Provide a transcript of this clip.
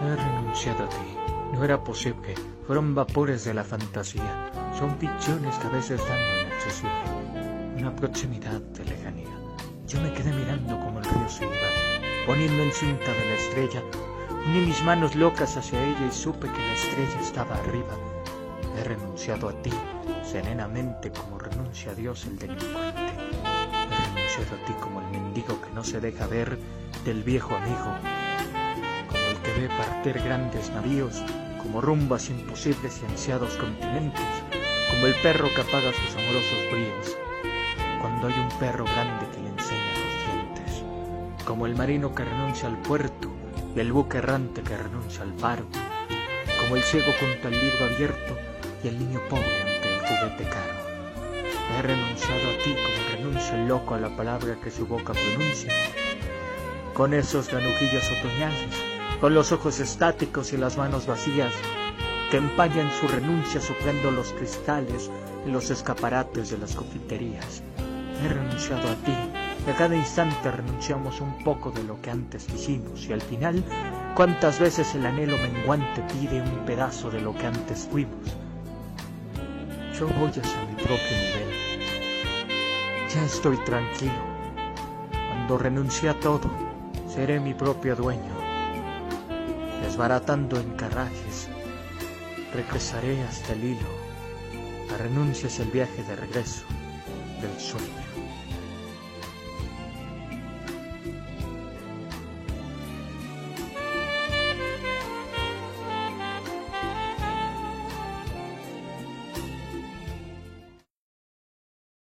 renunciado a ti. No era posible. Fueron vapores de la fantasía. Son ficciones que a veces dan lo inaccesible. Una proximidad de lejanía. Yo me quedé mirando como el río se iba, poniendo en cinta de la estrella. Uní mis manos locas hacia ella y supe que la estrella estaba arriba. He renunciado a ti, serenamente como renuncia a Dios el delincuente. He renunciado a ti como el mendigo que no se deja ver del viejo amigo, ve partir grandes navíos, como rumbas imposibles y ansiados continentes, como el perro que apaga sus amorosos bríos, cuando hay un perro grande que le enseña los dientes, como el marino que renuncia al puerto y el buque errante que renuncia al faro, como el ciego contra el libro abierto y el niño pobre ante el juguete caro. He renunciado a ti como renuncia el loco a la palabra que su boca pronuncia, con esos granujillos otoñales, con los ojos estáticos y las manos vacías, que empañan su renuncia soplando los cristales en los escaparates de las confiterías. He renunciado a ti, y a cada instante renunciamos un poco de lo que antes hicimos, y al final, cuántas veces el anhelo menguante pide un pedazo de lo que antes fuimos. Yo voy hacia mi propio nivel. Ya estoy tranquilo. Cuando renuncie a todo, seré mi propio dueño. Desbaratando encarrajes, regresaré hasta el hilo. La renuncia es el viaje de regreso del sueño.